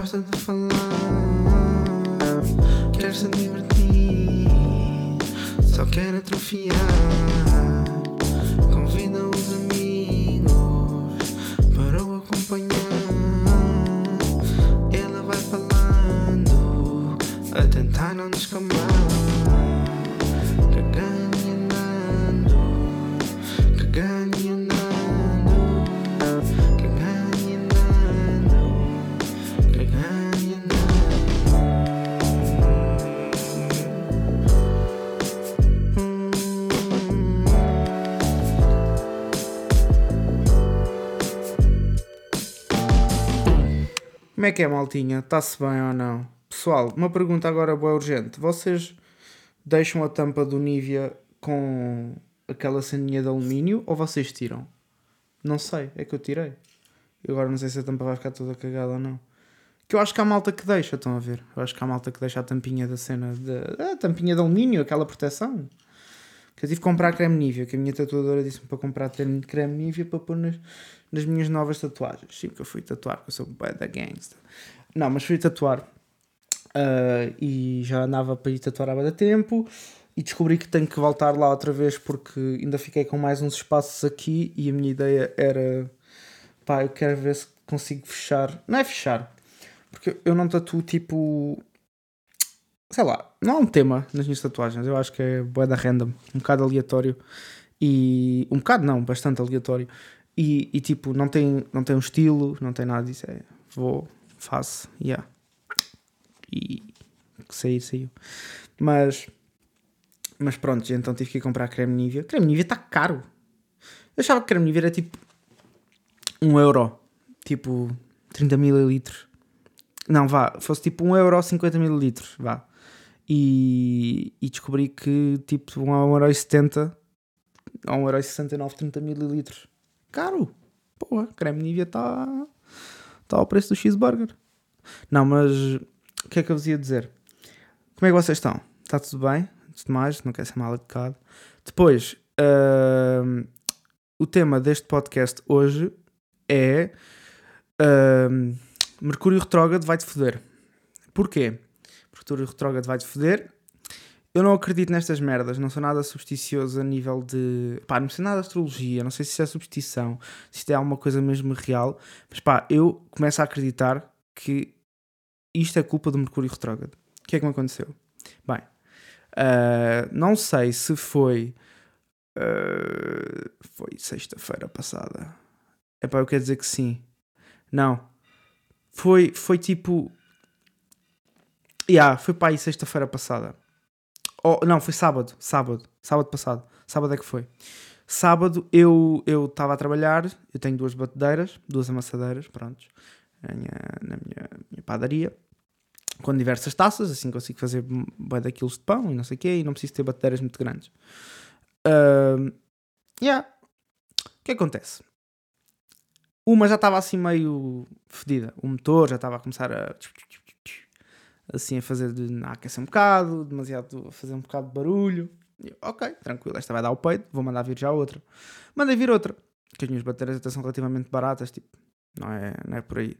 Gosta de falar, quer se divertir, só quer atrofiar. Convida os amigos para o acompanhar. Ela vai falando, a tentar não descamar. Como é que é, maltinha? Está-se bem ou não? Pessoal, uma pergunta agora boa urgente. Vocês deixam a tampa do Nivea com aquela ceninha de alumínio ou vocês tiram? Não sei, é que eu tirei. E agora não sei se a tampa vai ficar toda cagada ou não. Que eu acho que há malta que deixa, estão a ver? Eu acho que há malta que deixa a tampinha da cena de. A tampinha de alumínio, aquela proteção. Que eu tive que comprar creme Nivea, que a minha tatuadora disse-me para comprar creme Nivea para pôr nas, nas minhas novas tatuagens. Sim, que eu fui tatuar, porque eu sou bué da gangsta. Não, mas fui tatuar. ah, e já andava para ir tatuar há bastante tempo. E descobri que tenho que voltar lá outra vez porque ainda fiquei com mais uns espaços aqui. E a minha ideia era. Pá, eu quero ver se consigo fechar. Não é fechar. Porque eu não tatuo tipo. Sei lá, não há um tema nas minhas tatuagens. Eu acho que é bué da random. Um bocado aleatório. E. Um bocado não, bastante aleatório. E, e, tipo, não tem, não tem um estilo, não tem nada disso. É, vou, faço, yeah. E sair, saiu. Mas, mas pronto, então tive que ir comprar creme Nivea. Creme Nivea está caro. Eu achava que creme Nivea era tipo 1 euro. Tipo 30 mililitros. Não, vá, fosse tipo 1 euro 50 mililitros, vá. E, e descobri que tipo 1 euro 70 a 1 euro 69, 30 mililitros. Caro. Porra, creme Nivea está tá ao preço do cheeseburger. Não, mas o que é que eu vos ia dizer? Como é que vocês estão? Está tudo bem? Antes de mais, não quero ser mal educado. Depois, hum, o tema deste podcast hoje é hum, Mercúrio retrógrado vai-te foder. Porquê? Mercúrio retrógrado vai-te foder. Eu não acredito nestas merdas, não sou nada supersticioso a nível de. pá, não sei nada de astrologia, não sei se isso é superstição, se isto é alguma coisa mesmo real, mas pá, eu começo a acreditar que isto é culpa do Mercúrio retrógrado. O que é que me aconteceu? Bem, ah, não sei se foi. ah, foi sexta-feira passada. É pá, eu quero dizer que sim. Não. Foi, foi tipo. Yeah, foi para aí sexta-feira passada. Oh, não, foi sábado. Sábado. Sábado passado. Sábado é que foi. Sábado eu estava a trabalhar. Eu tenho duas batedeiras, duas amassadeiras, prontos, na minha, na minha, minha padaria. Com diversas taças, assim consigo fazer bem daqueles de pão e não sei o quê. E não preciso ter batedeiras muito grandes. Ahm, yeah. O que acontece? Uma já estava assim meio fedida. O motor já estava a começar a assim a fazer de a aquecer um bocado, demasiado a fazer um bocado de barulho. Ok, tranquilo, esta vai dar o peito, vou mandar vir já outra. Mandei vir outra, que as minhas baterias até são relativamente baratas, tipo, não é, não é por aí.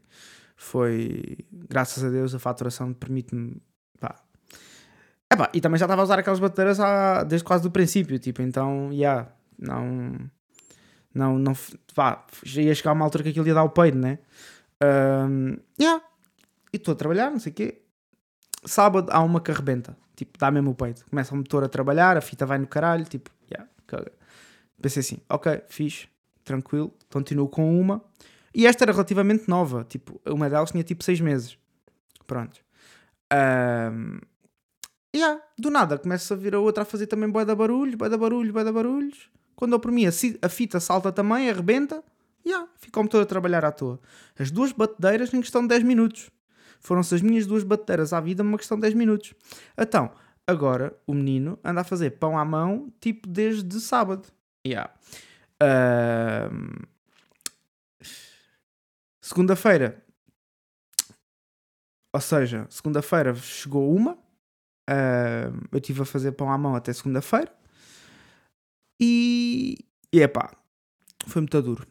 Foi, graças a Deus, a faturação permite-me, pá. Epá, e também já estava a usar aquelas baterias há, desde quase do princípio, tipo, então, já, yeah, não, não, não, pá, já ia chegar uma altura que aquilo ia dar o peito, né? Um, yeah. E estou a trabalhar, não sei o quê, sábado há uma que arrebenta. Tipo, dá mesmo o peito. Começa o motor a trabalhar, a fita vai no caralho. Tipo, yeah, caga. Pensei assim, ok, fixe, tranquilo. Continuo com uma. E esta era relativamente nova. Tipo, uma delas tinha tipo 6 meses. Pronto. Um, yeah, do nada começa a vir a outra a fazer também bué da barulho, bué da barulho, bué da barulhos. Quando eu por mim a fita salta também, arrebenta. Yeah, fica o motor a trabalhar à toa. As duas batedeiras em questão de 10 minutos foram-se as minhas duas bateiras à vida numa questão de 10 minutos. Então, agora o menino anda a fazer pão à mão, tipo desde sábado. Yeah. Ahm, Segunda-feira, ou seja, segunda-feira chegou uma. ahm, eu estive a fazer pão à mão até segunda-feira. E. E epá, foi muito duro.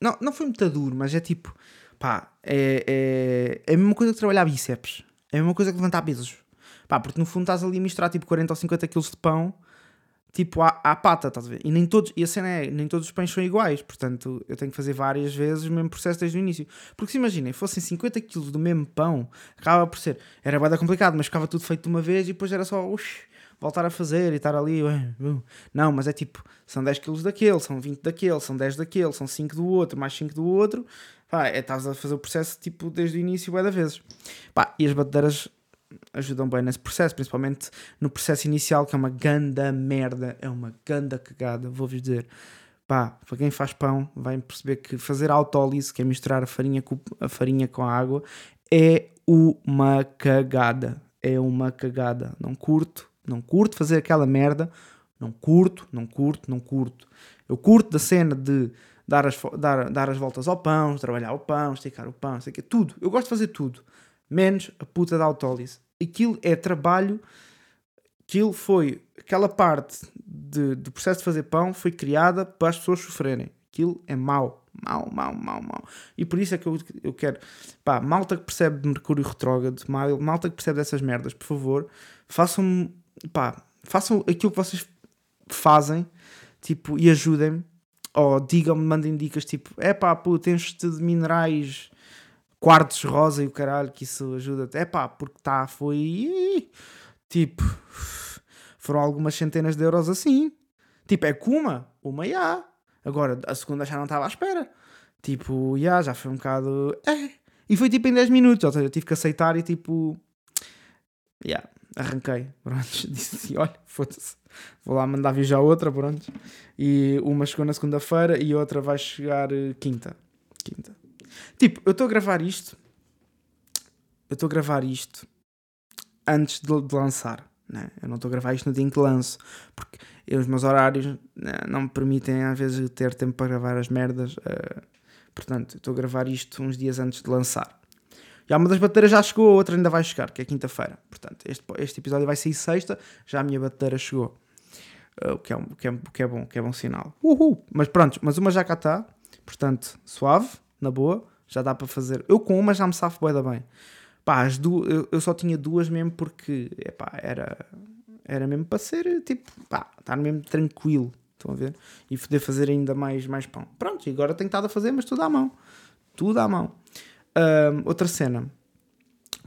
Não, não foi muito duro, mas é tipo. Pá, é, é, é a mesma coisa que trabalhar bíceps. É a mesma coisa que levantar pesos. Pá, porque no fundo estás ali a misturar tipo 40 ou 50 kg de pão tipo à, à pata, estás a ver? E nem todos, e a cena é, nem todos os pães são iguais, portanto eu tenho que fazer várias vezes o mesmo processo desde o início. Porque se imaginem, fossem 50 kg do mesmo pão, acaba por ser, era bem complicado, mas ficava tudo feito de uma vez e depois era só, ux, voltar a fazer e estar ali, uh. não, mas é tipo, são 10 kg daquele, são 20 daquele, são 10 daquele, são 5 do outro, mais 5 do outro, pá, é, estás a fazer o processo tipo desde o início, bué da vezes. Pá, e as batedeiras ajudam bem nesse processo, principalmente no processo inicial, que é uma ganda merda, é uma ganda cagada, vou-vos dizer. Pá, para quem faz pão, vai perceber que fazer autólise, que é misturar a farinha com, a farinha com a água, é uma cagada. É uma cagada. Não curto, não curto fazer aquela merda. Não curto, não curto, não curto. Eu curto da cena de dar as, dar, dar as voltas ao pão, trabalhar o pão, esticar o pão, sei que, tudo. Eu gosto de fazer tudo. Menos a puta da autólise aquilo é trabalho, aquilo foi, aquela parte de, do processo de fazer pão foi criada para as pessoas sofrerem. Aquilo é mau, mau, mau, mau, mau. E por isso é que eu, eu quero, pá, malta que percebe de Mercúrio retrógrado, malta que percebe dessas merdas, por favor, façam, pá, façam aquilo que vocês fazem, tipo, e ajudem-me, ou digam-me, mandem dicas, tipo, é pá, pô, tens de minerais quartos rosa e o caralho, que isso ajuda. É pá, porque tá, foi. Tipo, foram algumas centenas de euros assim. Tipo, é com uma, já. Agora, a segunda já não estava à espera. Tipo, já, já foi um bocado. É. E foi tipo em 10 minutos, ou seja, eu tive que aceitar e tipo. Já, arranquei. Pronto, disse assim: olha, foda-se. Vou lá mandar vir já outra, pronto. E uma chegou na segunda-feira e outra vai chegar eh, quinta. Quinta. Tipo, eu estou a gravar isto. Eu estou a gravar isto antes de, de lançar. Né? Eu não estou a gravar isto no dia em que lanço. Porque eu, os meus horários né, não me permitem, às vezes, ter tempo para gravar as merdas. Uh, portanto, estou a gravar isto uns dias antes de lançar. Já uma das baterias já chegou, a outra ainda vai chegar, que é quinta-feira. Portanto, este, este episódio vai sair sexta, já a minha bateria chegou. Uh, o, que é, que é, que é bom, que é bom sinal. Uhul! Mas pronto, mas uma já cá está. Portanto, suave na boa, já dá para fazer. Eu com uma já me safo bem da bem. Pá, as duas, eu, eu, só tinha duas mesmo porque, epá, era, era mesmo para ser, tipo, pá, estar mesmo tranquilo, estão a ver? E poder fazer ainda mais, mais pão. Pronto, e agora tenho estado a fazer, mas tudo à mão. Tudo à mão. Um, outra cena.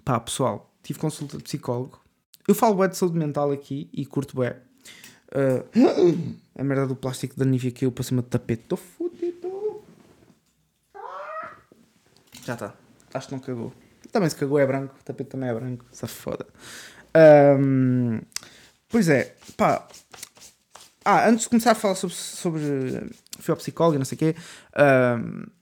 Pá, pessoal, tive consulta de psicólogo. Eu falo bem de saúde mental aqui e curto bem. Uh, a merda do plástico da Nivea caiu para cima do tapete. Estou fodido. Já está. Acho que não cagou. Também se cagou é branco. O tapete também é branco. Essa foda. Um, pois é. Pá. Ah, antes de começar a falar sobre, sobre fui ao psicólogo e não sei o quê. Um,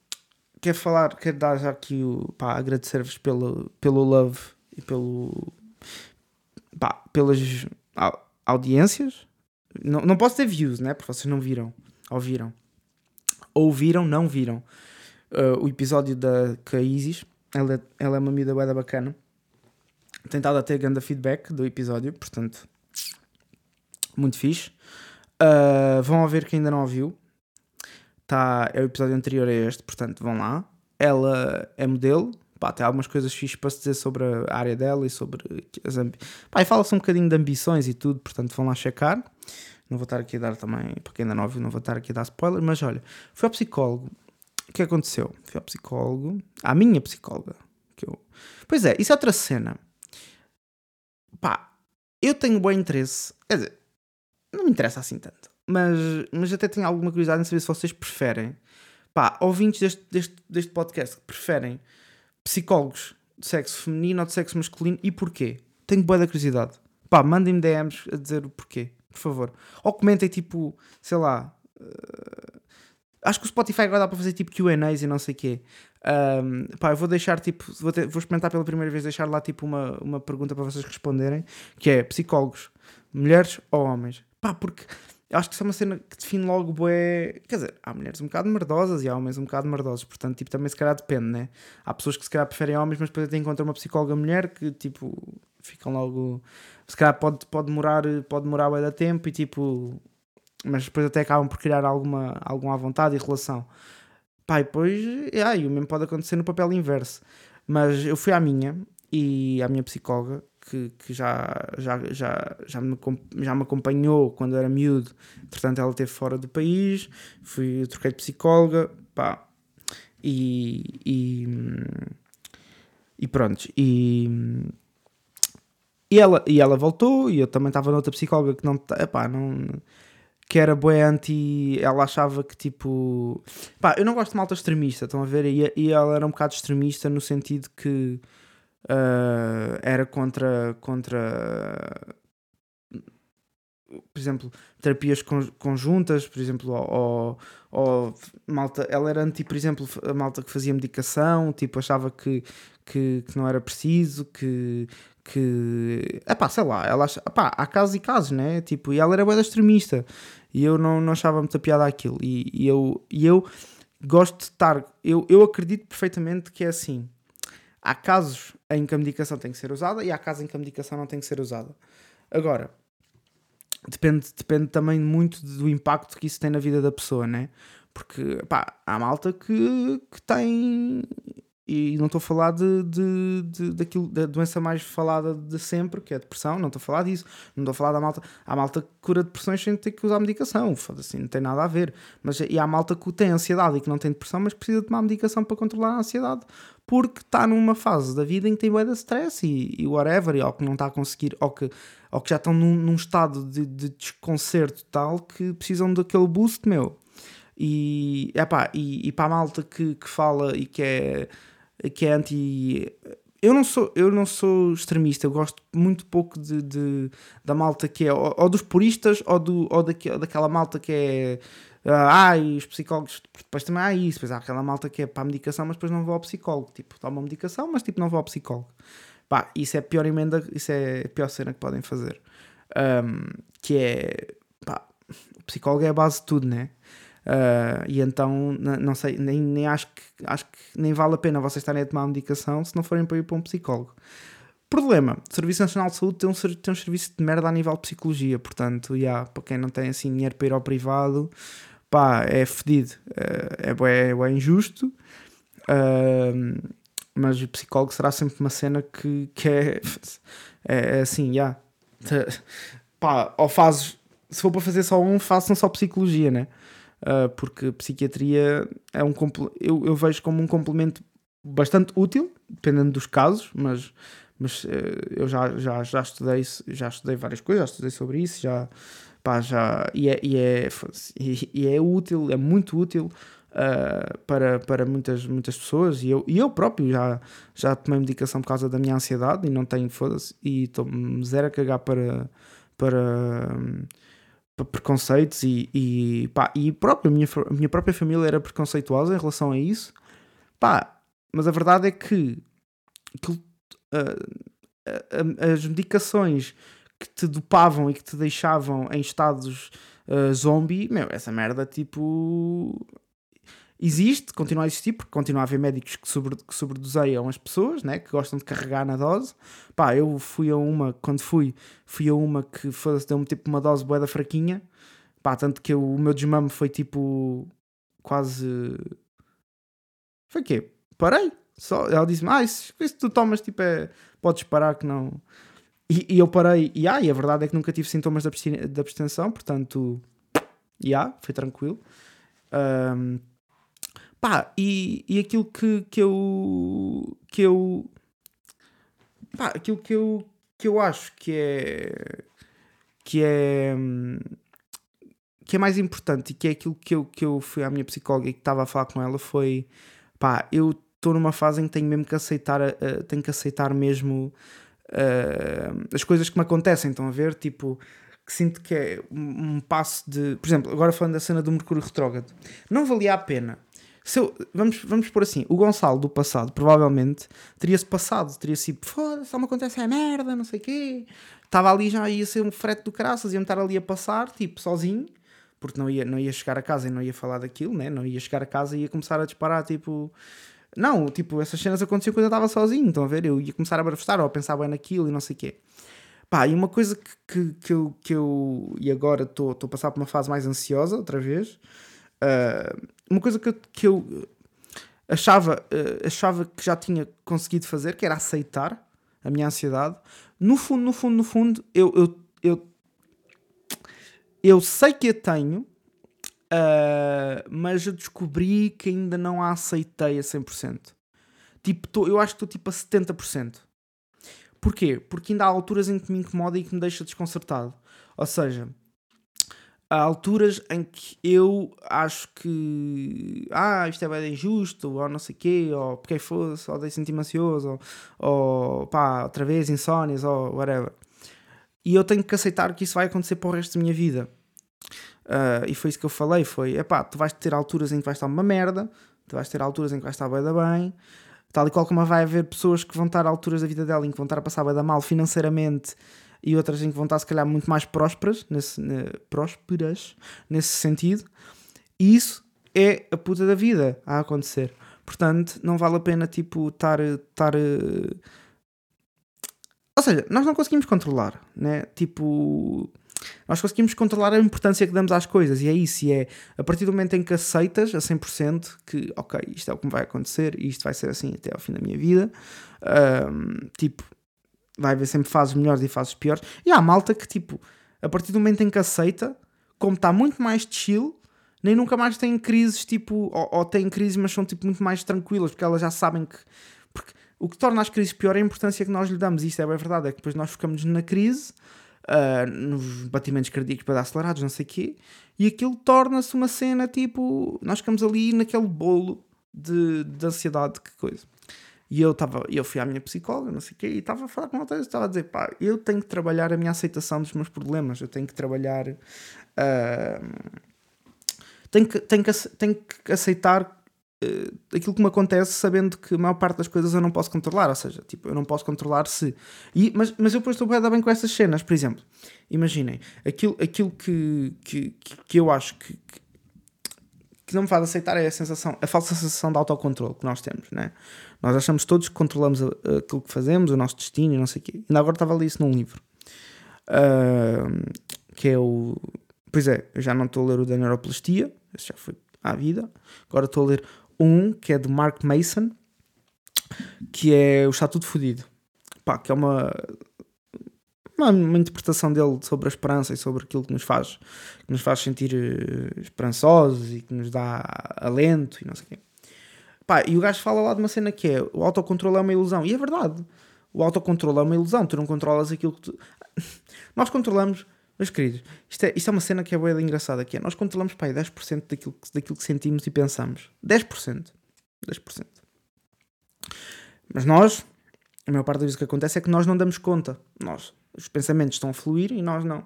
quero falar, quero dar já aqui o. Pá, agradecer-vos pelo, pelo love e pelo. Pá, pelas audiências. Não, não posso ter views, né? Porque vocês não viram. Ouviram. Ouviram, não viram uh, o episódio da com a Isis. Ela, ela é uma amiga bem bacana. Tentado a ter grande feedback do episódio, portanto, muito fixe. Uh, vão a ver quem ainda não ouviu. Tá, é o episódio anterior a este, portanto, vão lá. Ela é modelo, pá, tem algumas coisas fixes para se dizer sobre a área dela e sobre as pá, e fala-se um bocadinho de ambições e tudo, portanto vão lá checar. Não vou estar aqui a dar também, para quem ainda não ouviu, não vou estar aqui a dar spoiler, mas olha, foi ao psicólogo o que aconteceu? Fui ao psicólogo, à minha psicóloga. Que eu... Pois é, isso é outra cena. Pá, eu tenho bom interesse. Quer dizer, não me interessa assim tanto. Mas, mas até tenho alguma curiosidade em saber se vocês preferem. Pá, ouvintes deste, deste, deste podcast preferem psicólogos de sexo feminino ou de sexo masculino e porquê? Tenho boa da curiosidade. Pá, mandem-me DMs a dizer o porquê, por favor. Ou comentem tipo, sei lá. Uh, Acho que o Spotify agora dá para fazer tipo QAs e não sei o quê. Um, pá, eu vou deixar tipo, vou, ter, vou, experimentar pela primeira vez deixar lá tipo uma, uma pergunta para vocês responderem, que é psicólogos, mulheres ou homens? Pá, porque acho que isso é uma cena que define logo bué... Quer dizer, há mulheres um bocado merdosas e há homens um bocado merdosos, portanto, tipo, também se calhar depende, né? Há pessoas que se calhar preferem homens, mas depois até encontram uma psicóloga mulher que, tipo, ficam logo... Se calhar pode, pode demorar, pode demorar bué da tempo e, tipo, mas depois até acabam por criar alguma, alguma vontade e relação. E depois, ah, e o mesmo pode acontecer no papel inverso. Mas eu fui à minha e à minha psicóloga, que, que já, já, já, já, me, já me acompanhou quando era miúdo, entretanto ela esteve fora do país, fui, troquei de psicóloga, pá, e, e, e pronto, e, e, ela, e ela voltou, e eu também estava noutra psicóloga que não, epá, não que era boa anti. Ela achava que tipo. Pá, eu não gosto de malta extremista, estão a ver? E, e ela era um bocado extremista no sentido que uh, era contra. contra por exemplo, terapias conjuntas, por exemplo, ou, ou, malta, ela era anti, por exemplo, a malta que fazia medicação, tipo, achava que, que, que não era preciso, que, que, epá, sei lá, ela acha, epá, há casos e casos, né? Tipo, e ela era boa extremista e eu não, não achava muita piada aquilo. E, e, eu, e eu gosto de estar, eu, eu acredito perfeitamente que é assim há casos em que a medicação tem que ser usada e há casos em que a medicação não tem que ser usada. Agora, depende, depende também muito do impacto que isso tem na vida da pessoa, né? Porque, pá, há malta que, que tem e não estou a falar de, de, de, daquilo, da doença mais falada de sempre, que é a depressão, não estou a falar disso. Não estou a falar da malta. Há malta que cura depressões sem ter que usar medicação, foda-se, não tem nada a ver. Mas, e há malta que tem ansiedade e que não tem depressão, mas precisa tomar medicação para controlar a ansiedade, porque está numa fase da vida em que tem bué de stress e, e whatever, e, ou que não está a conseguir, ou que, ou que já estão num, num estado de, de desconcerto tal que precisam daquele boost, meu. E, epá, e, e para a malta que, que fala e que é que é anti. Eu não sou, eu não sou extremista, eu gosto muito pouco de, de da malta que é ou, ou, dos puristas ou, do, ou daque, daquela malta que é. Ah, os psicólogos, depois também há isso, depois há aquela malta que é para a medicação, mas depois não vou ao psicólogo. Tipo, toma medicação, mas tipo, não vou ao psicólogo. Pá, isso é a pior emenda, isso é a pior cena que podem fazer. Um, que é, pá, o psicólogo é a base de tudo, né? Uh, e então, não sei, nem, nem acho, que, acho que nem vale a pena vocês estarem a tomar medicação se não forem para ir para um psicólogo. Problema: o Serviço Nacional de Saúde tem um, tem um serviço de merda a nível de psicologia, portanto, yeah, para quem não tem assim dinheiro para ir ao privado, pá, é fedido, uh, é, é, é injusto. Uh, mas o psicólogo será sempre uma cena que, que é, é, é assim, já. Yeah. Pá, ou fazes, se for para fazer só um, façam só psicologia, né? uh, porque psiquiatria é um eu, eu vejo como um complemento bastante útil, dependendo dos casos, mas, mas uh, eu já, já, já estudei já estudei várias coisas, já estudei sobre isso, já, pá, já e, é, e, é, e é útil, é muito útil uh, para, para muitas, muitas pessoas e eu, e eu próprio já, já tomei medicação por causa da minha ansiedade e não tenho, foda-se, e estou-me zero a cagar para, para preconceitos e, e, pá, e próprio, a, minha, a minha própria família era preconceituosa em relação a isso. Pá, mas a verdade é que, que uh, uh, as medicações que te dopavam e que te deixavam em estados uh, zombie, meu, essa merda tipo existe, continua a existir, porque continua a haver médicos que, sobre, que sobredoseiam as pessoas, né? que gostam de carregar na dose. Pá, eu fui a uma, quando fui, fui a uma que deu-me tipo uma dose boeda fraquinha. Pá, tanto que eu, o meu desmame foi tipo quase. Foi quê? Parei. Só, ela disse-me: Ah, isso, isso tu tomas, tipo, é, podes parar que não. E, e eu parei, e, ah, e a verdade é que nunca tive sintomas de abstenção, portanto, já, yeah, foi tranquilo. Um, Pá, e, e aquilo que, que eu. que eu. Pá, aquilo que eu, que eu acho que é. que é. que é mais importante e que é aquilo que eu, que eu fui à minha psicóloga e que estava a falar com ela foi. pá, eu estou numa fase em que tenho mesmo que aceitar. Uh, tenho que aceitar mesmo. Uh, as coisas que me acontecem, estão a ver? Tipo, que sinto que é um, um passo de. Por exemplo, agora falando da cena do Mercúrio Retrógrado, não valia a pena se eu, vamos, vamos por assim, o Gonçalo do passado provavelmente teria-se passado, teria sido foda-se, só me acontece a merda, não sei o quê. Estava ali já, ia ser um frete do caraças, ia-me estar ali a passar, tipo, sozinho, porque não ia, não ia chegar a casa e não ia falar daquilo, né? Não ia chegar a casa e ia começar a disparar, tipo. Não, tipo, essas cenas aconteciam quando eu estava sozinho, estão a ver? Eu ia começar a brafestar ou a pensar bem naquilo e não sei o quê. Pá, e uma coisa que, que, que, eu, que eu. E agora estou a passar por uma fase mais ansiosa, outra vez. Uh, uma coisa que eu, que eu achava, uh, achava que já tinha conseguido fazer, que era aceitar a minha ansiedade. No fundo, no fundo, no fundo, eu, eu, eu, eu sei que a tenho, uh, mas eu descobri que ainda não a aceitei a 100%. Tipo, tô, eu acho que estou tipo a 70%. Porquê? Porque ainda há alturas em que me incomoda e que me deixa desconcertado. Ou seja, há alturas em que eu acho que ah, isto é bem injusto, ou não sei o quê, ou porque fosse, ou dei sentir-me ansioso, ou, ou pá, outra vez insónias, ou whatever. E eu tenho que aceitar que isso vai acontecer para o resto da minha vida. Uh, e foi isso que eu falei: foi, é pá, tu vais ter alturas em que vais estar uma merda, tu vais ter alturas em que vais estar bem da bem, tal e qual como vai haver pessoas que vão estar a alturas da vida dela em que vão estar a passar bem da mal financeiramente e outras em que vão estar se calhar muito mais prósperas nesse, ne, prósperas nesse sentido. E isso é a puta da vida a acontecer. Portanto, não vale a pena tipo estar estar ou seja, nós não conseguimos controlar, né? Tipo, nós conseguimos controlar a importância que damos às coisas e é isso, e é a partir do momento em que aceitas a 100% que, ok, isto é o que vai acontecer e isto vai ser assim até ao fim da minha vida, um, tipo, vai haver sempre fases melhores e fases piores. E há malta que, tipo, a partir do momento em que aceita, como está muito mais chill, nem nunca mais tem crises, tipo, ou, ou crises, mas são, tipo, muito mais tranquilas, porque elas já sabem que. Porque o que torna as crises pior é a importância que nós lhe damos, e isto é bem verdade, é que depois nós ficamos na crise, uh, nos batimentos cardíacos para dar acelerados, não sei o quê, e aquilo torna-se uma cena, tipo, nós ficamos ali naquele bolo de, de ansiedade, que coisa. E eu, tava, eu fui à minha psicóloga, não sei o quê, e estava a falar com ela, estava a dizer, pá, eu tenho que trabalhar a minha aceitação dos meus problemas, eu tenho que trabalhar. Uh, tenho, que, tenho, que, tenho que aceitar uh, aquilo que me acontece, sabendo que a maior parte das coisas eu não posso controlar, ou seja, tipo, eu não posso controlar se. E, mas, mas eu depois estou bem, bem com essas cenas, por exemplo, imaginem, aquilo, aquilo que, que, que eu acho que, que que não me faz aceitar é a sensação, a falsa sensação de autocontrole que nós temos, né? Nós achamos todos que controlamos aquilo que fazemos, o nosso destino e não sei o quê. Ainda agora estava a ler isso num livro. Uh, que é o. Pois é, eu já não estou a ler o da neuroplastia, esse já foi à vida. Agora estou a ler um que é de Mark Mason, que é o Estatuto Fudido. Pá, que é uma uma, uma, interpretação dele sobre a esperança e sobre aquilo que nos faz, que nos faz sentir uh, esperançosos e que nos dá alento e não sei o quê. Pá, e o gajo fala lá de uma cena que é o autocontrole é uma ilusão. E é verdade. O autocontrole é uma ilusão. Tu não controlas aquilo que tu. nós controlamos, meus queridos, isto é, isto é uma cena que é boa engraçada, que é nós controlamos pá, 10% daquilo que, daquilo que sentimos e pensamos. 10%. 10%. Mas nós, a maior parte das vezes que acontece é que nós não damos conta. Nós os pensamentos estão a fluir e nós não.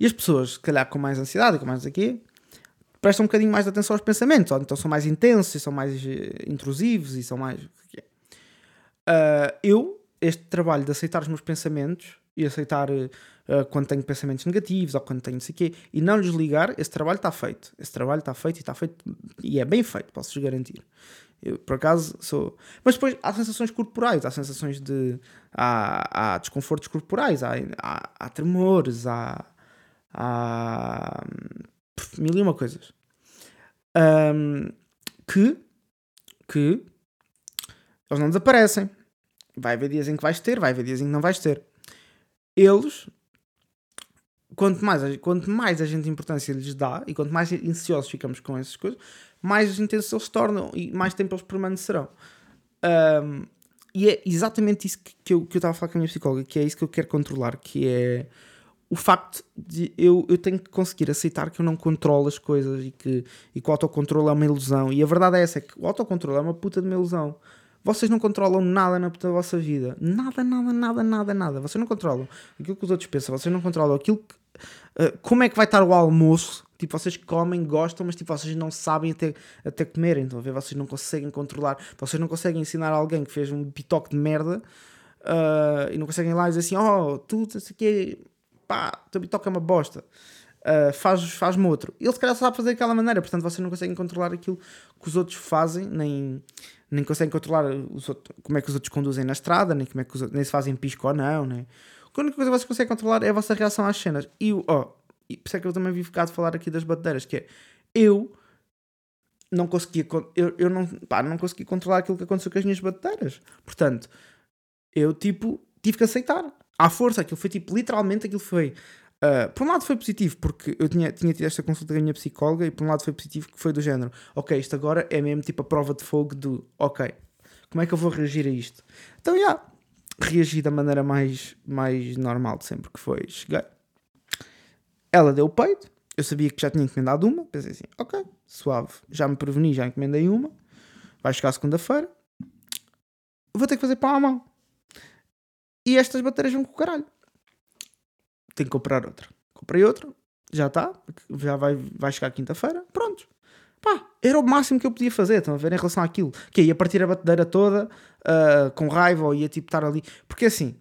E as pessoas, se calhar com mais ansiedade, com mais aqui, prestam um bocadinho mais de atenção aos pensamentos, ou então são mais intensos, são mais eh, intrusivos e são mais. Uh, eu, este trabalho de aceitar os meus pensamentos e aceitar uh, quando tenho pensamentos negativos ou quando tenho não sei o quê e não lhes ligar, esse trabalho está feito. Esse trabalho está feito e está feito e é bem feito, posso-vos garantir. Eu, por acaso, sou. Mas depois há sensações corporais, há sensações de. Há, há desconfortos corporais, há, há, há tremores, há. há. mil e uma coisas. Um, que. que. eles não desaparecem. Vai haver dias em que vais ter, vai haver dias em que não vais ter. Eles quanto mais, quanto mais a gente importância lhes dá e quanto mais ansiosos ficamos com essas coisas, mais intensos eles se tornam e mais tempo eles permanecerão. Um, e é exatamente isso que, que eu estava a falar com a minha psicóloga, que é isso que eu quero controlar, que é o facto de eu, eu tenho que conseguir aceitar que eu não controlo as coisas e que, e que o autocontrole é uma ilusão. E a verdade é essa, é que o autocontrole é uma puta de uma ilusão. Vocês não controlam nada na puta da vossa vida. Nada, nada, nada, nada, nada. Vocês não controlam aquilo que os outros pensam. Vocês não controlam aquilo que... Uh, como é que vai estar o almoço Tipo, vocês comem, gostam, mas tipo, vocês não sabem até, até comer. Então, a ver, vocês não conseguem controlar. Vocês não conseguem ensinar alguém que fez um pitoque de merda uh, e não conseguem ir lá e dizer assim: Oh, tu, isso aqui, pá, teu pitoque é uma bosta. Uh, faz, faz-me outro. Ele se calhar sabe fazer daquela maneira, portanto vocês não conseguem controlar aquilo que os outros fazem, nem, nem conseguem controlar os outros, como é que os outros conduzem na estrada, nem como é que os outros, nem se fazem pisco ou não. Nem. A única coisa que vocês conseguem controlar é a vossa reação às cenas. E, oh, por isso é que eu também vi ficado a falar aqui das batedeiras, que é eu não conseguia, eu, eu não, pá, não conseguia controlar aquilo que aconteceu com as minhas bateiras. Portanto, eu tipo tive que aceitar. À força, aquilo foi tipo, literalmente aquilo foi. Uh, por um lado foi positivo, porque eu tinha, tinha tido esta consulta com a minha psicóloga, e por um lado foi positivo, que foi do género, ok, isto agora é mesmo tipo a prova de fogo do, ok, como é que eu vou reagir a isto? Então, já, yeah, reagi da maneira mais, mais normal de sempre que foi. Cheguei. Ela deu o peito, eu sabia que já tinha encomendado uma, pensei assim, ok, suave, já me preveni, já encomendei uma, vai chegar segunda-feira, vou ter que fazer pão à mão. E estas baterias vão com o caralho. Tenho que comprar outra. Comprei outra, já está, já vai, vai chegar quinta-feira, pronto. Pá, era o máximo que eu podia fazer, estão a ver, em relação àquilo. Que ia partir a batedeira toda, uh, com raiva, ou ia tipo estar ali. Porque assim,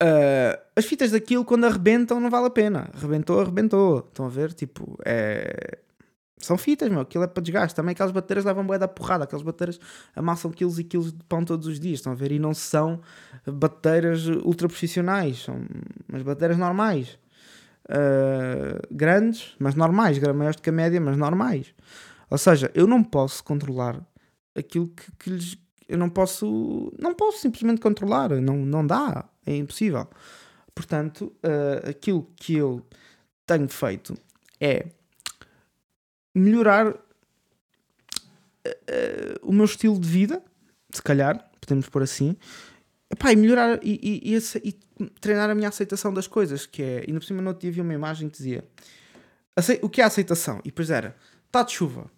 uh, as fitas daquilo, quando arrebentam, não vale a pena. Arrebentou, arrebentou. Estão a ver? Tipo, é são fitas, meu, aquilo é para desgaste. Também aquelas baterias levam bué da porrada, aquelas baterias amassam quilos e quilos de pão todos os dias, estão a ver? E não são baterias ultra profissionais, são umas baterias normais. Uh, grandes, mas normais, maiores do que a média, mas normais. Ou seja, eu não posso controlar aquilo que, que lhes. Eu não posso. Não posso simplesmente controlar, não, não dá, é impossível. Portanto, uh, aquilo que eu tenho feito é melhorar uh, o meu estilo de vida, se calhar, podemos pôr assim, Epá, e melhorar e, e, e, e, treinar a minha aceitação das coisas, que é, ainda por cima no vi uma imagem que dizia o que é aceitação? E depois era, está de chuva.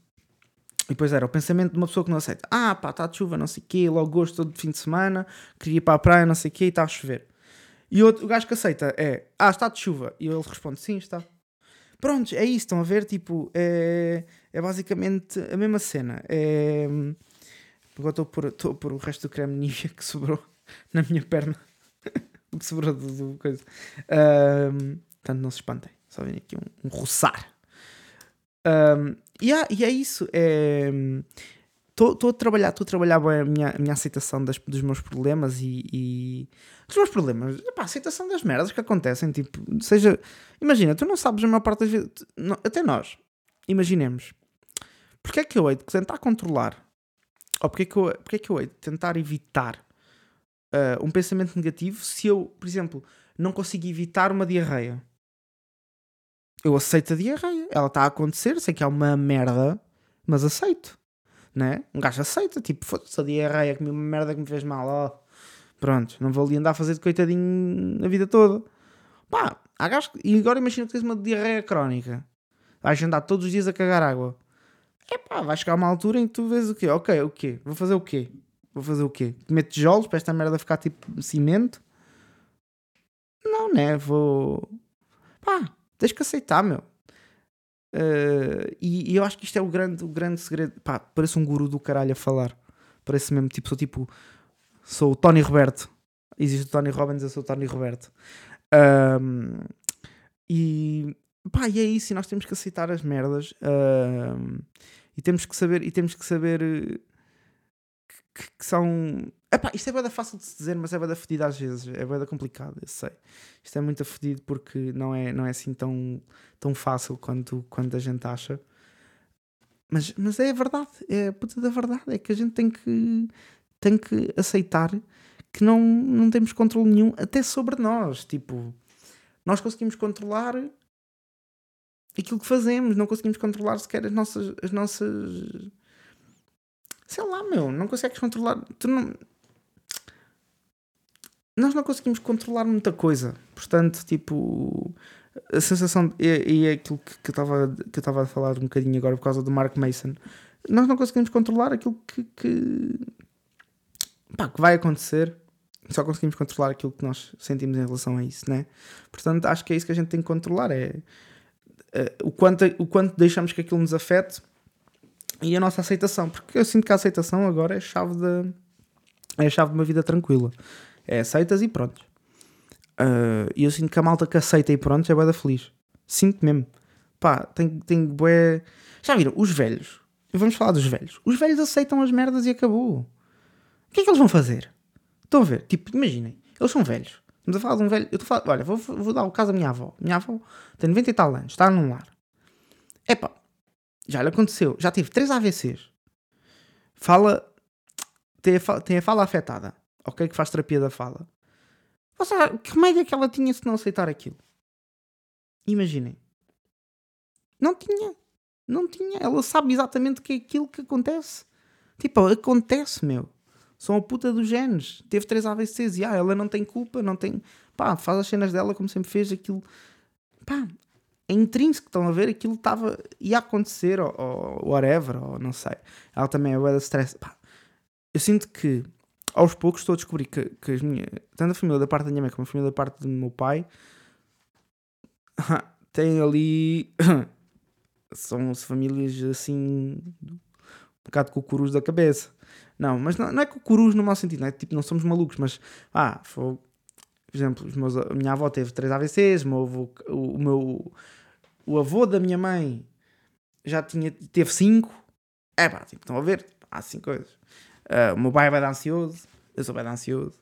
E depois era o pensamento de uma pessoa que não aceita. Ah, pá, está de chuva, não sei o quê, logo gosto todo fim de semana, queria ir para a praia, não sei o quê, e está a chover. E outro, o gajo que aceita é, ah, está de chuva. E ele responde, sim, está. Pronto, é isso, estão a ver? Tipo, é, é basicamente a mesma cena. É, agora estou a, pôr, estou a pôr o resto do creme Nivea que sobrou na minha perna. Que sobrou do, do coisa. Um, portanto, não se espantem. Só vem aqui um, um roçar. Um, e, é, e é isso. Estou é, a trabalhar, estou a trabalhar bem a minha, a minha aceitação das, dos meus problemas e, e dos meus problemas, epá, aceitação das merdas que acontecem, tipo, seja, imagina, tu não sabes a maior parte das vezes, não, até nós, imaginemos, porque é que eu hei de tentar controlar, ou é que eu, porque é que eu hei de tentar evitar uh, um pensamento negativo se eu, por exemplo, não consigo evitar uma diarreia? Eu aceito a diarreia, ela está a acontecer, sei que é uma merda, mas aceito, né? Um gajo aceita, tipo, foda-se a diarreia, comi uma merda que me fez mal, ó. Pronto, não vou ali andar a fazer de coitadinho a vida toda. Pá, há gajos... E agora imagina que tens uma diarreia crónica. Vais andar todos os dias a cagar água. É pá, vai chegar uma altura em que tu vês o quê? Ok, o quê? Vou fazer o quê? Vou fazer o quê? Comer tijolos para esta merda ficar tipo cimento? Não, né? Vou. Pá, tens que aceitar, meu. Uh, e, e, eu acho que isto é o grande, o grande segredo. Pá, parece um guru do caralho a falar. Parece mesmo, tipo, sou tipo Sou o Tony Roberto. Existe o Tony Robbins, eu sou o Tony Roberto. Um, e pá, e é isso, e nós temos que aceitar as merdas um, e temos que saber, e temos que saber que, que são. Epá, isto é bada fácil de se dizer, mas é bada fedido às vezes, é bada complicado, eu sei. Isto é muito fedido porque não é, não é assim tão, tão fácil quanto, quanto a gente acha. Mas, mas é a verdade, é a puta da verdade, é que a gente tem que tem que aceitar que não, não temos controle nenhum até sobre nós. Tipo, nós conseguimos controlar aquilo que fazemos, não conseguimos controlar sequer as nossas. As nossas... Sei lá, meu, não consegues controlar. Tu não... Nós não conseguimos controlar muita coisa. Portanto, tipo, a sensação. E, e é aquilo que, que eu estava a falar um bocadinho agora por causa do Mark Mason. Nós não conseguimos controlar aquilo que, que, pá, que vai acontecer, só conseguimos controlar aquilo que nós sentimos em relação a isso, né? Portanto, acho que é isso que a gente tem que controlar: é, é o, quanto, o quanto deixamos que aquilo nos afete e a nossa aceitação, porque eu sinto que a aceitação agora é a chave de, é a chave de uma vida tranquila. É aceitas e pronto. Uh, e eu sinto que a malta que aceita e pronto é bué da feliz. Sinto mesmo. Pá, tem, tem bué... Já viram? Os velhos. Vamos falar dos velhos. Os velhos aceitam as merdas e acabou que é que eles vão fazer? Estão a ver? Tipo, imaginem, eles são velhos. Estamos a falar de um velho. Eu estou a falar, olha, vou, vou dar o caso da minha avó. Minha avó tem 90 e tal anos, está num lar. Epá, Já lhe aconteceu. Já tive três AVCs. Fala. Tem a, fa- tem a fala afetada. Ok? Que faz terapia da fala. Você, que remédio é que ela tinha se não aceitar aquilo? Imaginem. Não tinha. Não tinha. Ela sabe exatamente que é aquilo que acontece. Tipo, acontece, meu. São a puta dos genes. Teve três AVCs e ah, ela não tem culpa, não tem. Pá, faz as cenas dela como sempre fez. Aquilo. Pá, é intrínseco, estão a ver? Aquilo estava. ia acontecer, ou, ou whatever, ou não sei. Ela também é stress. Eu sinto que aos poucos estou a descobrir que, que as minhas, tanto a família da parte da minha mãe como a família da parte do meu pai têm ali. são famílias assim. um bocado cucurus da cabeça. Não, mas não, não é cucurus no mau sentido, não é tipo, não somos malucos, mas. Ah, foi, por exemplo, meus, a minha avó teve três AVCs, o meu avô, o, o meu. O avô da minha mãe já tinha, teve cinco. É pá, tipo, estão a ver? Há cinco coisas. Ah, o meu pai vai dar ansioso, eu sou bem ansioso.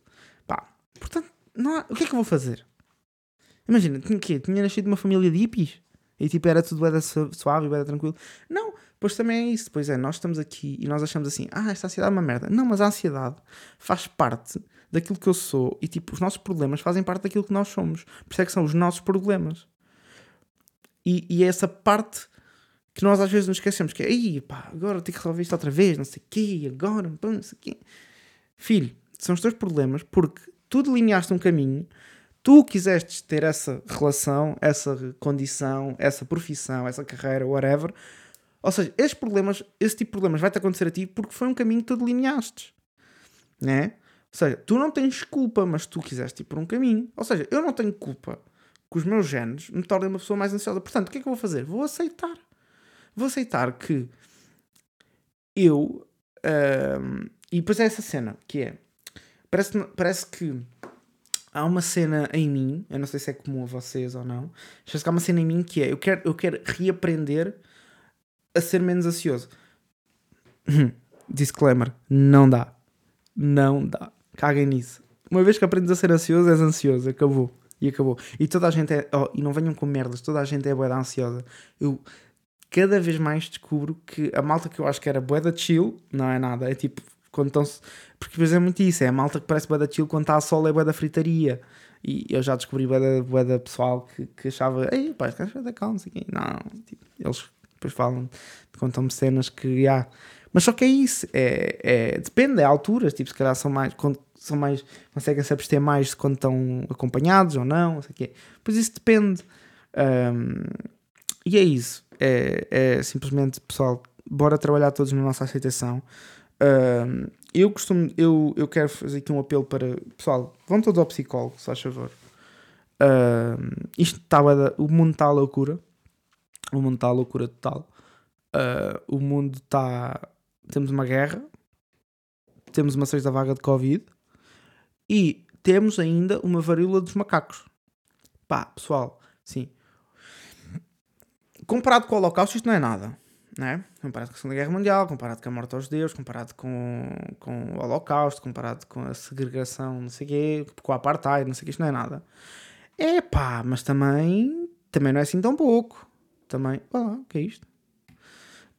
Pá, portanto, não há- o que é que eu vou fazer? Imagina, tinha, tinha nascido uma família de hippies e tipo era tudo su- suave, da tranquilo. Não, pois também é isso. Pois é, nós estamos aqui e nós achamos assim, ah, esta ansiedade é uma merda. Não, mas a ansiedade faz parte daquilo que eu sou e tipo, os nossos problemas fazem parte daquilo que nós somos. Por isso é que são os nossos problemas. E, e é essa parte que nós às vezes nos esquecemos, que é, pá, agora tenho que resolver isto outra vez, não sei o quê, agora, não sei o quê. Filho, são os teus problemas porque tu delineaste um caminho, tu quiseste ter essa relação, essa condição, essa profissão, essa carreira, whatever. Ou seja, esses problemas, esse tipo de problemas vai-te acontecer a ti porque foi um caminho que tu delineaste. Né? Ou seja, tu não tens culpa, mas tu quiseste ir por um caminho. Ou seja, eu não tenho culpa que os meus genes me tornem uma pessoa mais ansiosa. Portanto, o que é que eu vou fazer? Vou aceitar. Vou aceitar que eu. ahm, e depois é essa cena que é. Parece, parece que há uma cena em mim, eu não sei se é comum a vocês ou não, mas que há uma cena em mim que é: eu quero, eu quero reaprender a ser menos ansioso. Disclaimer: não dá. Não dá. Caguem nisso. Uma vez que aprendes a ser ansioso, és ansioso. Acabou. E acabou. E toda a gente é. Oh, e não venham com merdas, toda a gente é boeda ansiosa. Eu cada vez mais descubro que a malta que eu acho que era boeda chill, não é nada. É tipo, quando estão Porque depois é muito isso. É a malta que parece boeda chill quando está a sol, é boeda fritaria. E eu já descobri boeda, boeda pessoal que, que achava, ei, pá, este gajo é da calma, não sei quê. Não, tipo, eles depois falam, contam-me cenas que há. Mas só que é isso, é, é, depende, é alturas, tipo, se calhar são mais, são mais, conseguem se abster mais quando estão acompanhados ou não, não sei o quê. Pois isso depende. Ahm, e é isso, é, é simplesmente, pessoal, bora trabalhar todos na nossa aceitação. Ahm, eu costumo, eu, eu quero fazer aqui um apelo para, pessoal, vão todos ao psicólogo, se faz favor. Ahm, isto está, o mundo está à loucura, o mundo está à loucura total. Ah, o mundo está. Temos uma guerra, temos uma sexta vaga de Covid e temos ainda uma varíola dos macacos. Pá, pessoal, sim. Comparado com o Holocausto, isto não é nada. Né? Comparado com a Segunda Guerra Mundial, comparado com a morte aos judeus, comparado com, com o Holocausto, comparado com a segregação, não sei o quê, com o Apartheid, não sei o quê, isto não é nada. É pá, mas também, também não é assim tão pouco. Também, olá, o que é isto?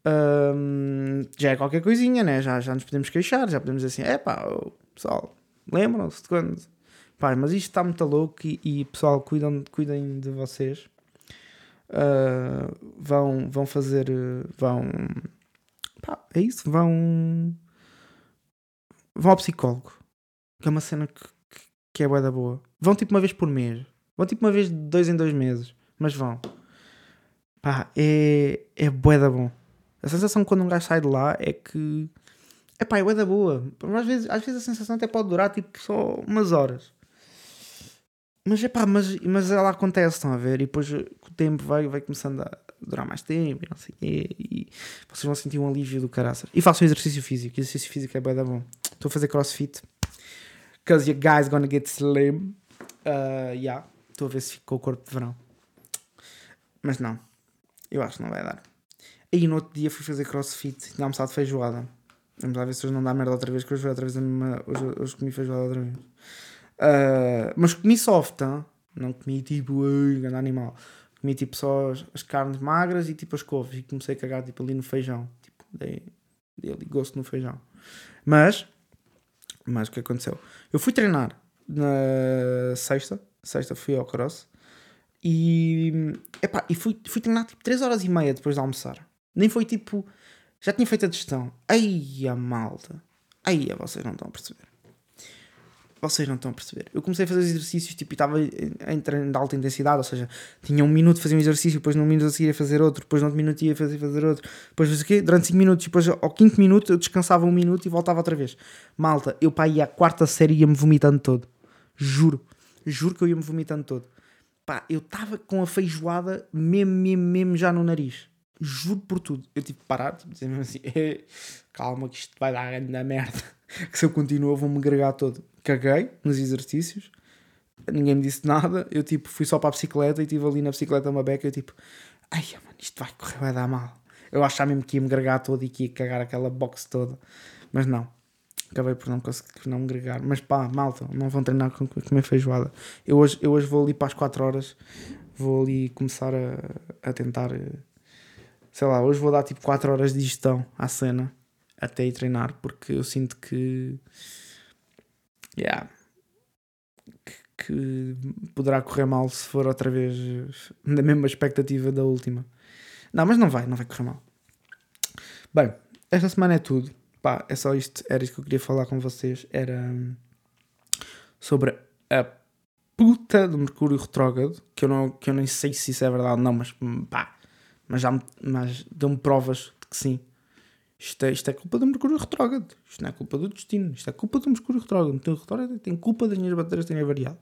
Hum, já é qualquer coisinha, né? Já, já nos podemos queixar, já podemos dizer assim: é pá, pessoal, lembram-se de quando. Pá, mas isto está muito louco e, e pessoal, cuidam, cuidem de vocês. Uh, vão, vão fazer. Vão. Pá, é isso, vão. Vão ao psicólogo, que é uma cena que, que, que é bué da boa. Vão tipo uma vez por mês, vão tipo uma vez de dois em dois meses, mas vão. Pá, é, é bué da bom. A sensação quando um gajo sai de lá é que. É pá, é bué da boa. Às vezes, às vezes a sensação até pode durar tipo só umas horas. Mas é pá, mas, mas ela acontece, estão a ver? E depois o tempo vai, vai começando a durar mais tempo e não sei o quê. E vocês vão sentir um alívio do caraças. E façam exercício físico. Exercício físico é bué da bom. Estou a fazer crossfit. Cause your guys gonna get slim. Uh, yeah. Estou a ver se fico com o corpo de verão. Mas não. Eu acho que não vai dar. Aí no outro dia fui fazer crossfit e tinha almoçado feijoada. Vamos lá ver se hoje não dá merda outra vez, que hoje foi outra vez a mesma. Hoje, hoje comi feijoada outra vez. Ah, mas comi soft, hein? não comi tipo, "Ei, grande animal. Comi tipo só as, as carnes magras e tipo as couves. E comecei a cagar tipo ali no feijão. Tipo, dei, dei ali gosto no feijão. Mas, mas o que aconteceu? Eu fui treinar na sexta. Sexta fui ao cross. E, epá, e fui, fui treinar tipo 3 horas e meia depois de almoçar. Nem foi tipo. Já tinha feito a digestão. Ai, a malta. Ai, vocês não estão a perceber. Vocês não estão a perceber. Eu comecei a fazer exercícios tipo, e estava em treino de alta intensidade, ou seja, tinha um minuto fazer um exercício, depois num minuto a seguir ia fazer outro, depois num outro minuto ia fazer, fazer outro, depois o quê? Durante 5 minutos, depois ao quinto minuto eu descansava um minuto e voltava outra vez. Malta, eu para ir à quarta série ia-me vomitando todo. Juro. Juro que eu ia-me vomitando todo. Pá, eu estava com a feijoada mesmo, mesmo, mesmo já no nariz. Juro por tudo. Eu tive que parar, tipo, dizer mesmo assim: calma, que isto vai dar grande merda. Que se eu continuo, vou-me agregar todo. Caguei nos exercícios, ninguém me disse nada. Eu, tipo, fui só para a bicicleta e estive ali na bicicleta uma beca. Eu, tipo, ai, mano, isto vai correr, vai dar mal. Eu achava mesmo que ia me agregar todo e que ia cagar aquela box toda. Mas não. Acabei por não conseguir não me agregar. Mas pá, malta, não vão treinar com comer feijoada. Eu hoje, eu hoje vou ali para as 4 horas. Vou ali começar a, a tentar sei lá, hoje vou dar tipo 4 horas de gestão à cena até ir treinar, porque eu sinto que. Yeah. Que, que poderá correr mal se for outra vez na mesma expectativa da última. Não, mas não vai, não vai correr mal. Bem, esta semana é tudo. Pá, é só isto. Era isto que eu queria falar com vocês. Era hum, sobre a puta do Mercúrio retrógrado. Que eu, não, que eu nem sei se isso é verdade ou não, mas hum, pá mas, já mas deu-me provas de que sim. Isto é, isto é culpa do Mercúrio retrógrado. Isto não é culpa do destino. Isto é culpa do Mercúrio retrógrado. O Mercúrio retrógrado tem culpa das minhas baterias terem variado.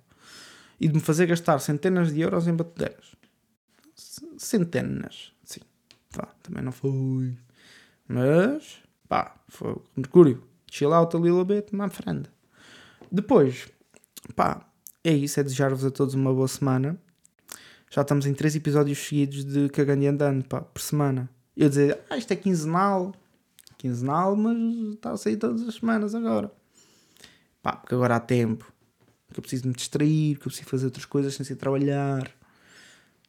E de me fazer gastar centenas de euros em baterias. Centenas. Sim. Pá, também não foi. Mas, pá, foi Mercúrio. Chill out a little bit, my friend. Depois, pá, é isso. É desejar-vos a todos uma boa semana já estamos em 3 episódios seguidos de Cagando e Andando, pá, por semana. Eu dizer, ah, isto é quinzenal. Quinzenal, mas está a sair todas as semanas agora. Pá, porque agora há tempo. Que eu preciso me distrair, que eu preciso fazer outras coisas sem ser trabalhar.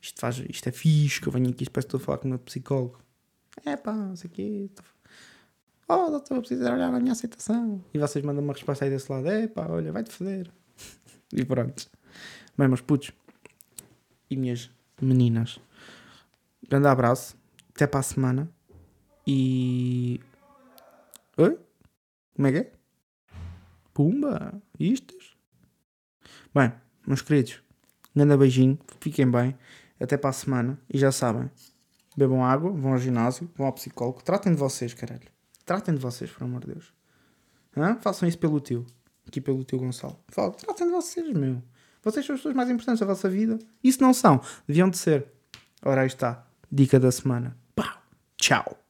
Isto, faz, isto é fixe, que eu venho aqui, parece que estou a falar com o meu psicólogo. É pá, não sei o quê. Oh, doutor, preciso trabalhar na minha aceitação. E vocês mandam uma resposta aí desse lado. É pá, olha, vai-te foder. e pronto. Bem, meus putos e minhas meninas. Grande abraço, até para a semana e. Oi? Como é que é? Pumba! Istas? Bem, meus queridos, grande beijinho, fiquem bem, até para a semana e já sabem, bebam água, vão ao ginásio, vão ao psicólogo, tratem de vocês, caralho. Tratem de vocês, por amor de Deus. Hã? Façam isso pelo tio, aqui pelo tio Gonçalo. Fala, tratem de vocês, meu. Vocês são as pessoas mais importantes da vossa vida. Isso não são. Deviam de ser. Ora, aí está. Dica da semana. Pau. Tchau.